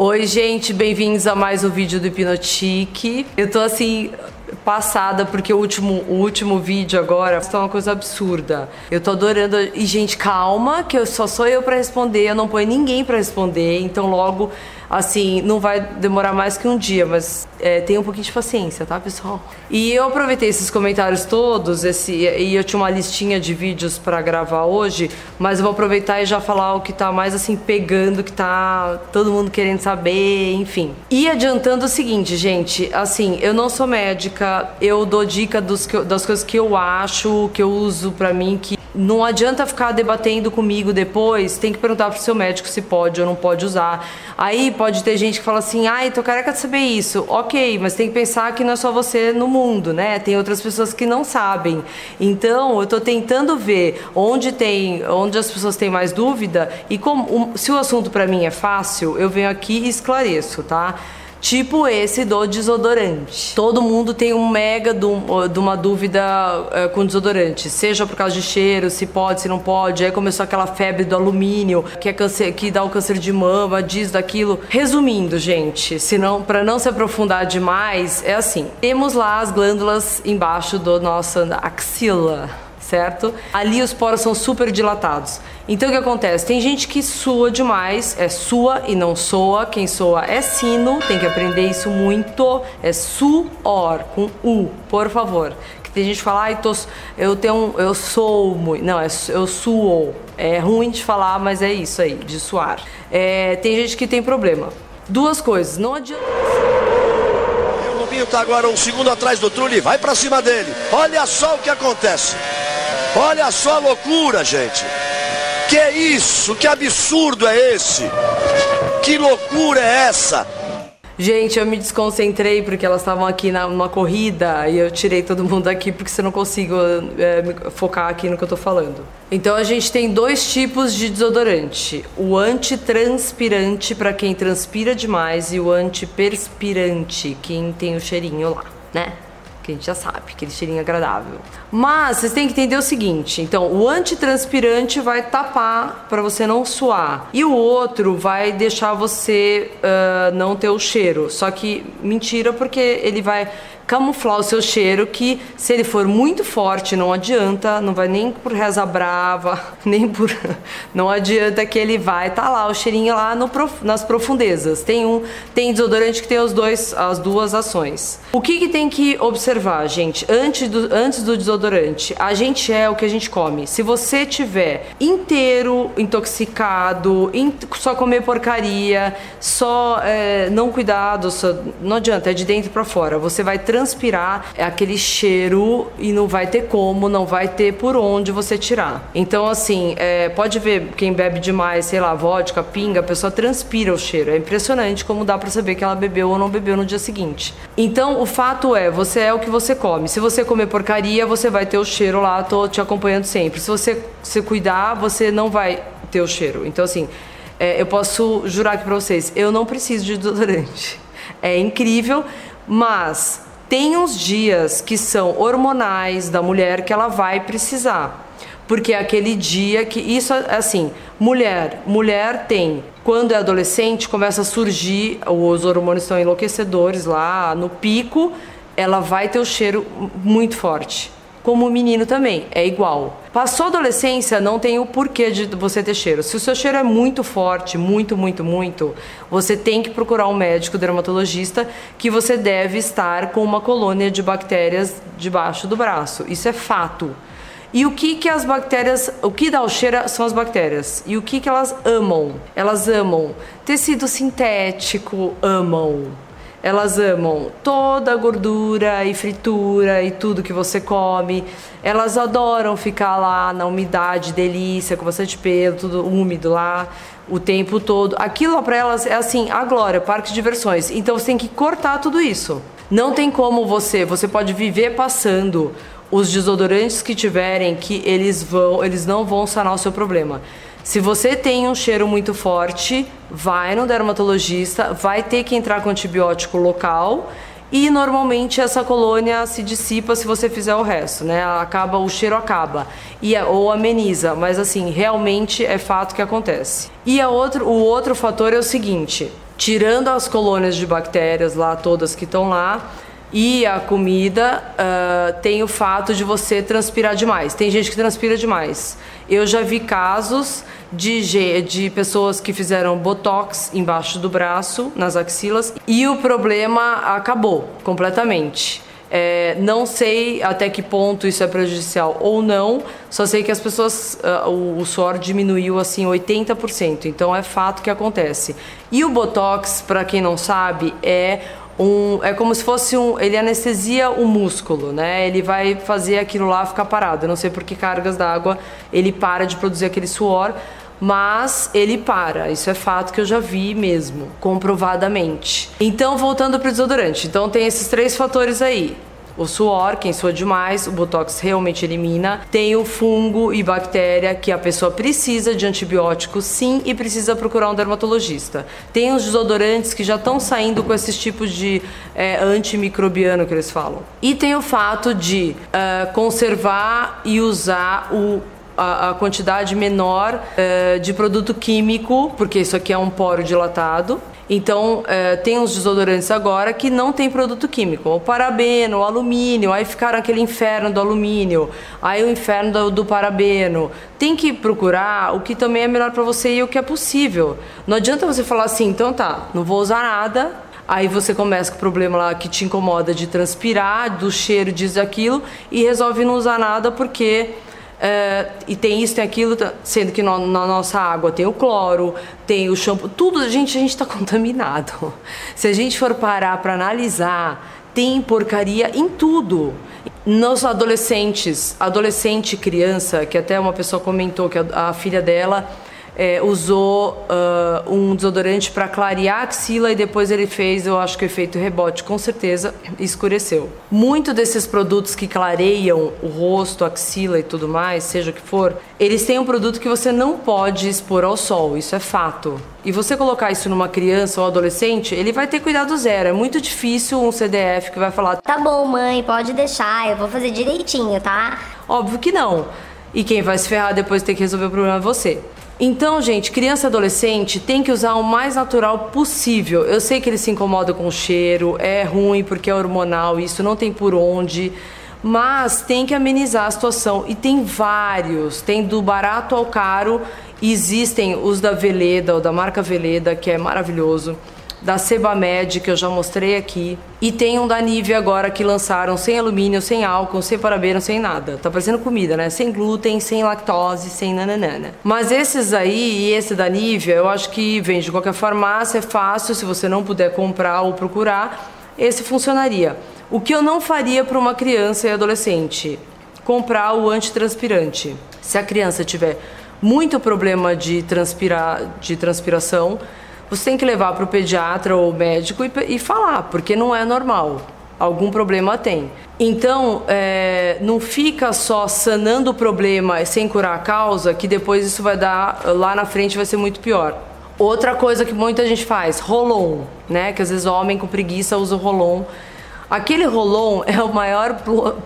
Oi, gente, bem-vindos a mais um vídeo do Hipnotique. Eu tô assim passada porque o último, o último vídeo agora está uma coisa absurda. Eu tô adorando. E gente, calma, que eu só sou eu para responder, eu não ponho ninguém para responder, então logo assim, não vai demorar mais que um dia, mas é, tenha um pouquinho de paciência, tá, pessoal? E eu aproveitei esses comentários todos, esse, e eu tinha uma listinha de vídeos para gravar hoje, mas eu vou aproveitar e já falar o que tá mais assim pegando, que tá todo mundo querendo saber, enfim. E adiantando o seguinte, gente, assim, eu não sou médica, eu dou dica dos, das coisas que eu acho, que eu uso para mim, que não adianta ficar debatendo comigo depois, tem que perguntar pro seu médico se pode ou não pode usar. Aí pode ter gente que fala assim, ai, tô careca de saber isso. Ok, mas tem que pensar que não é só você no mundo, né? Tem outras pessoas que não sabem. Então, eu tô tentando ver onde tem, onde as pessoas têm mais dúvida e como, se o assunto para mim é fácil, eu venho aqui e esclareço, tá? Tipo esse do desodorante. Todo mundo tem um mega de uma dúvida uh, com desodorante, seja por causa de cheiro, se pode, se não pode. Aí começou aquela febre do alumínio, que é câncer, que dá o câncer de mama, diz daquilo. Resumindo, gente, senão para não se aprofundar demais, é assim. Temos lá as glândulas embaixo do nossa axila certo? Ali os poros são super dilatados. Então o que acontece? Tem gente que sua demais, é sua e não soa. Quem soa é sino, tem que aprender isso muito. É suor, com U, por favor. Que tem gente que fala, ai, tô, eu tenho, eu sou muito. Não, é, eu suo. É ruim de falar, mas é isso aí, de suar. É, tem gente que tem problema. Duas coisas, não adianta. O Lobinho tá agora um segundo atrás do Trulli, vai para cima dele. Olha só o que acontece. Olha só a loucura, gente. Que isso? Que absurdo é esse? Que loucura é essa? Gente, eu me desconcentrei porque elas estavam aqui na, numa corrida e eu tirei todo mundo aqui porque você não consigo é, focar aqui no que eu tô falando. Então a gente tem dois tipos de desodorante: o antitranspirante para quem transpira demais e o antiperspirante, quem tem o cheirinho lá, né? Que a gente já sabe, aquele cheirinho agradável. Mas vocês têm que entender o seguinte: então, o antitranspirante vai tapar para você não suar, e o outro vai deixar você uh, não ter o cheiro. Só que mentira, porque ele vai camuflar o seu cheiro, que se ele for muito forte, não adianta, não vai nem por reza brava, nem por. Não adianta que ele vai tá lá, o cheirinho lá no, nas profundezas. Tem um, tem desodorante que tem os dois, as duas ações. O que, que tem que observar, gente, antes do, antes do desodorante? A gente é o que a gente come. Se você tiver inteiro intoxicado, in, só comer porcaria, só é, não cuidado, não adianta, é de dentro para fora. Você vai trans transpirar é aquele cheiro e não vai ter como, não vai ter por onde você tirar. Então, assim, é, pode ver quem bebe demais, sei lá, vodka, pinga, a pessoa transpira o cheiro. É impressionante como dá para saber que ela bebeu ou não bebeu no dia seguinte. Então, o fato é, você é o que você come. Se você comer porcaria, você vai ter o cheiro lá, tô te acompanhando sempre. Se você se cuidar, você não vai ter o cheiro. Então, assim, é, eu posso jurar aqui pra vocês, eu não preciso de desodorante. É incrível, mas tem uns dias que são hormonais da mulher que ela vai precisar. Porque é aquele dia que isso é assim, mulher, mulher tem, quando é adolescente, começa a surgir, os hormônios estão enlouquecedores lá no pico, ela vai ter o cheiro muito forte como o menino também, é igual. Passou a adolescência, não tem o porquê de você ter cheiro. Se o seu cheiro é muito forte, muito, muito, muito, você tem que procurar um médico dermatologista que você deve estar com uma colônia de bactérias debaixo do braço. Isso é fato. E o que que as bactérias, o que dá o cheiro são as bactérias. E o que que elas amam? Elas amam tecido sintético, amam elas amam toda a gordura e fritura e tudo que você come. Elas adoram ficar lá na umidade, delícia, com bastante pelo, tudo úmido lá o tempo todo. Aquilo para elas é assim, a glória, parque de diversões. Então você tem que cortar tudo isso. Não tem como você, você pode viver passando os desodorantes que tiverem que eles vão, eles não vão sanar o seu problema. Se você tem um cheiro muito forte, vai no dermatologista, vai ter que entrar com antibiótico local e normalmente essa colônia se dissipa se você fizer o resto, né? Acaba, o cheiro acaba e ou ameniza, mas assim realmente é fato que acontece. E a outro, o outro fator é o seguinte: tirando as colônias de bactérias lá, todas que estão lá, e a comida uh, tem o fato de você transpirar demais. Tem gente que transpira demais. Eu já vi casos de, de pessoas que fizeram botox embaixo do braço, nas axilas, e o problema acabou completamente. É, não sei até que ponto isso é prejudicial ou não, só sei que as pessoas, uh, o, o, suor diminuiu assim 80%, então é fato que acontece. E o botox, para quem não sabe, é um, é como se fosse um, ele anestesia o músculo, né? Ele vai fazer aquilo lá ficar parado. Eu não sei por que cargas d'água ele para de produzir aquele suor, mas ele para. Isso é fato que eu já vi mesmo, comprovadamente. Então, voltando para o desodorante. Então, tem esses três fatores aí. O suor, quem sua demais, o botox realmente elimina. Tem o fungo e bactéria que a pessoa precisa de antibiótico, sim, e precisa procurar um dermatologista. Tem os desodorantes que já estão saindo com esses tipos de é, antimicrobiano que eles falam. E tem o fato de uh, conservar e usar o a, quantidade menor é, de produto químico, porque isso aqui é um poro dilatado. Então, é, tem uns desodorantes agora que não tem produto químico. O parabeno, o alumínio, aí ficaram aquele inferno do alumínio, aí o inferno do, do parabeno. Tem que procurar o que também é melhor para você e o que é possível. Não adianta você falar assim, então tá, não vou usar nada, aí você começa com o problema lá que te incomoda de transpirar, do cheiro, diz aquilo, e resolve não usar nada porque Uh, e tem isso, tem aquilo, tá, sendo que no, na nossa água tem o cloro, tem o shampoo, tudo, a gente a está contaminado. Se a gente for parar para analisar, tem porcaria em tudo. Nos adolescentes, adolescente criança, que até uma pessoa comentou que a, a filha dela é, usou uh, um desodorante para clarear a axila e depois ele fez, eu acho que efeito rebote, com certeza, escureceu. Muito desses produtos que clareiam o rosto, a axila e tudo mais, seja o que for, eles têm um produto que você não pode expor ao sol, isso é fato. E você colocar isso numa criança ou adolescente, ele vai ter cuidado zero. É muito difícil um CDF que vai falar: Tá bom, mãe, pode deixar, eu vou fazer direitinho, tá? Óbvio que não. E quem vai se ferrar depois de ter que resolver o problema é você. Então, gente, criança e adolescente tem que usar o mais natural possível. Eu sei que eles se incomodam com o cheiro, é ruim porque é hormonal, isso não tem por onde, mas tem que amenizar a situação. E tem vários, tem do barato ao caro, existem os da Veleda, ou da marca Veleda, que é maravilhoso da Sebamed, que eu já mostrei aqui. E tem um da Nivea agora que lançaram sem alumínio, sem álcool, sem parabeno, sem nada. Tá parecendo comida, né? Sem glúten, sem lactose, sem nananana. Mas esses aí e esse da Nivea, eu acho que vende de qualquer farmácia, é fácil, se você não puder comprar ou procurar, esse funcionaria. O que eu não faria para uma criança e adolescente? Comprar o antitranspirante. Se a criança tiver muito problema de, transpirar, de transpiração, você tem que levar para o pediatra ou médico e, e, falar, porque não é normal. Algum problema tem. Então, é, não fica só sanando o problema sem curar a causa, que depois isso vai dar, lá na frente vai ser muito pior. Outra coisa que muita gente faz, rolon, né? Que às vezes o homem com preguiça usa o rolon. Aquele rolon é o maior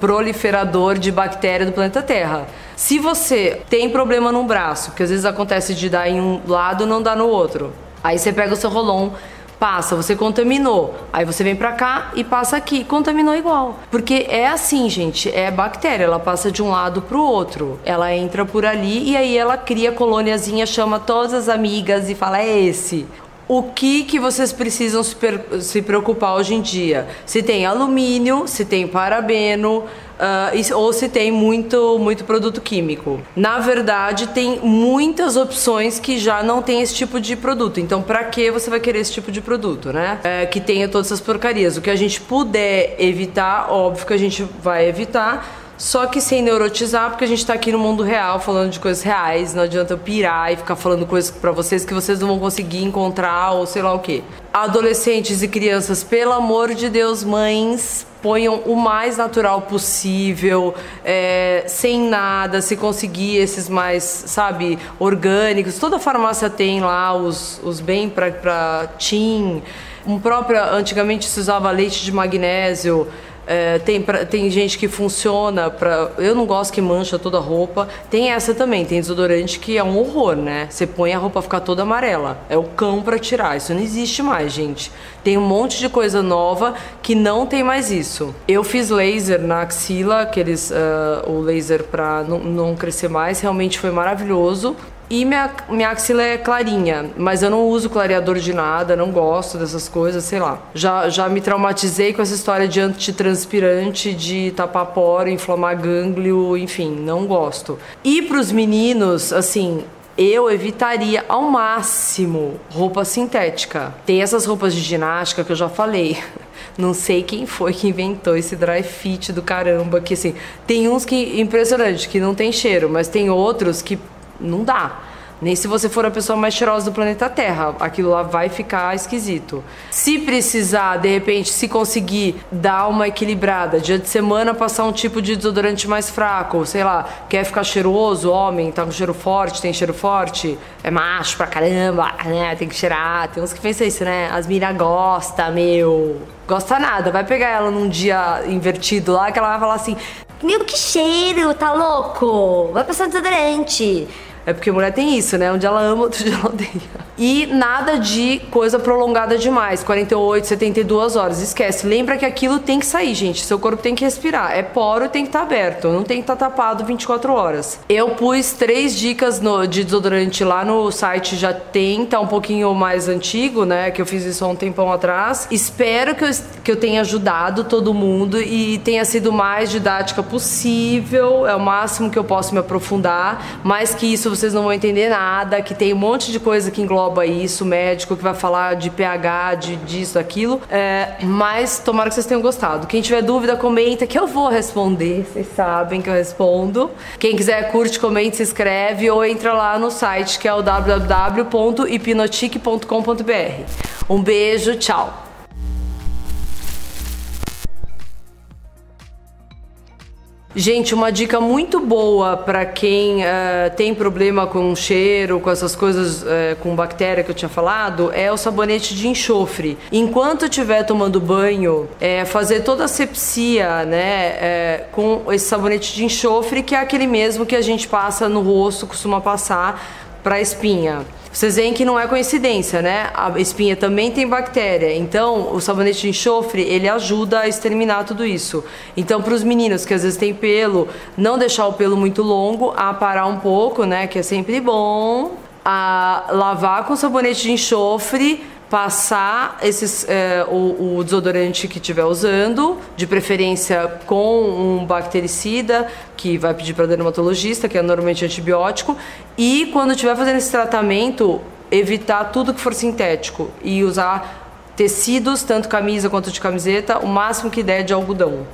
proliferador de bactéria do planeta Terra. Se você tem problema num braço, que às vezes acontece de dar em um lado não dá no outro, Aí você pega o seu rolon, passa, você contaminou. Aí você vem pra cá e passa aqui, contaminou igual. Porque é assim, gente, é bactéria, ela passa de um lado pro outro. Ela entra por ali e aí ela cria colôniazinha, chama todas as amigas e fala: é esse. O que, que vocês precisam se preocupar hoje em dia? Se tem alumínio, se tem parabeno, uh, ou se tem muito, muito produto químico. Na verdade, tem muitas opções que já não tem esse tipo de produto. Então, para que você vai querer esse tipo de produto, né? É, que tenha todas essas porcarias. O que a gente puder evitar, óbvio que a gente vai evitar. Só que sem neurotizar, porque a gente tá aqui no mundo real falando de coisas reais, não adianta eu pirar e ficar falando coisas para vocês que vocês não vão conseguir encontrar ou sei lá o que. Adolescentes e crianças, pelo amor de Deus, mães, ponham o mais natural possível, é, sem nada, se conseguir esses mais, sabe, orgânicos. Toda farmácia tem lá os, os bem para tim. Um próprio, antigamente se usava leite de magnésio. É, tem, pra, tem gente que funciona para. Eu não gosto que mancha toda a roupa. Tem essa também, tem desodorante que é um horror, né? Você põe a roupa ficar toda amarela. É o cão para tirar. Isso não existe mais, gente. Tem um monte de coisa nova que não tem mais isso. Eu fiz laser na axila, aqueles, uh, o laser para não, não crescer mais, realmente foi maravilhoso. E minha, minha axila é clarinha, mas eu não uso clareador de nada, não gosto dessas coisas, sei lá. Já, já me traumatizei com essa história de antitranspirante, de tapar poro, inflamar gânglio, enfim, não gosto. E pros meninos, assim, eu evitaria ao máximo roupa sintética. Tem essas roupas de ginástica que eu já falei. Não sei quem foi que inventou esse dry fit do caramba, que assim, tem uns que impressionante, que não tem cheiro, mas tem outros que não dá. Nem se você for a pessoa mais cheirosa do planeta Terra, aquilo lá vai ficar esquisito. Se precisar, de repente, se conseguir dar uma equilibrada, dia de semana passar um tipo de desodorante mais fraco, sei lá, quer ficar cheiroso, homem, tá com cheiro forte, tem cheiro forte, é macho pra caramba, né? Tem que cheirar. Tem uns que pensam isso, né? As minas gostam, meu. Gosta nada, vai pegar ela num dia invertido lá que ela vai falar assim: Meu, que cheiro, tá louco? Vai passar desodorante. É porque mulher tem isso, né? Um ela ama, outro dia ela odeia. E nada de coisa prolongada demais, 48, 72 horas. Esquece. Lembra que aquilo tem que sair, gente. Seu corpo tem que respirar. É poro tem que estar tá aberto. Não tem que estar tá tapado 24 horas. Eu pus três dicas no, de desodorante lá no site. Já tem, tá um pouquinho mais antigo, né? Que eu fiz isso há um tempão atrás. Espero que eu, que eu tenha ajudado todo mundo e tenha sido mais didática possível. É o máximo que eu posso me aprofundar. Mais que isso vocês não vão entender nada, que tem um monte de coisa que engloba isso, médico que vai falar de pH, de disso, aquilo. É, mas tomara que vocês tenham gostado. Quem tiver dúvida, comenta que eu vou responder. Vocês sabem que eu respondo. Quem quiser, curte, comente, se inscreve ou entra lá no site que é o www.hipnotique.com.br. Um beijo, tchau! Gente, uma dica muito boa para quem uh, tem problema com cheiro, com essas coisas, uh, com bactéria que eu tinha falado, é o sabonete de enxofre. Enquanto estiver tomando banho, é, fazer toda a sepsia, né, é, com esse sabonete de enxofre, que é aquele mesmo que a gente passa no rosto, costuma passar para espinha. Vocês veem que não é coincidência, né? A espinha também tem bactéria. Então, o sabonete de enxofre, ele ajuda a exterminar tudo isso. Então, para os meninos que às vezes tem pelo, não deixar o pelo muito longo, a parar um pouco, né? Que é sempre bom. A lavar com sabonete de enxofre passar esses, é, o, o, desodorante que estiver usando, de preferência com um bactericida, que vai pedir para dermatologista, que é normalmente antibiótico, e quando estiver fazendo esse tratamento, evitar tudo que for sintético e usar tecidos, tanto camisa quanto de camiseta, o máximo que der de algodão.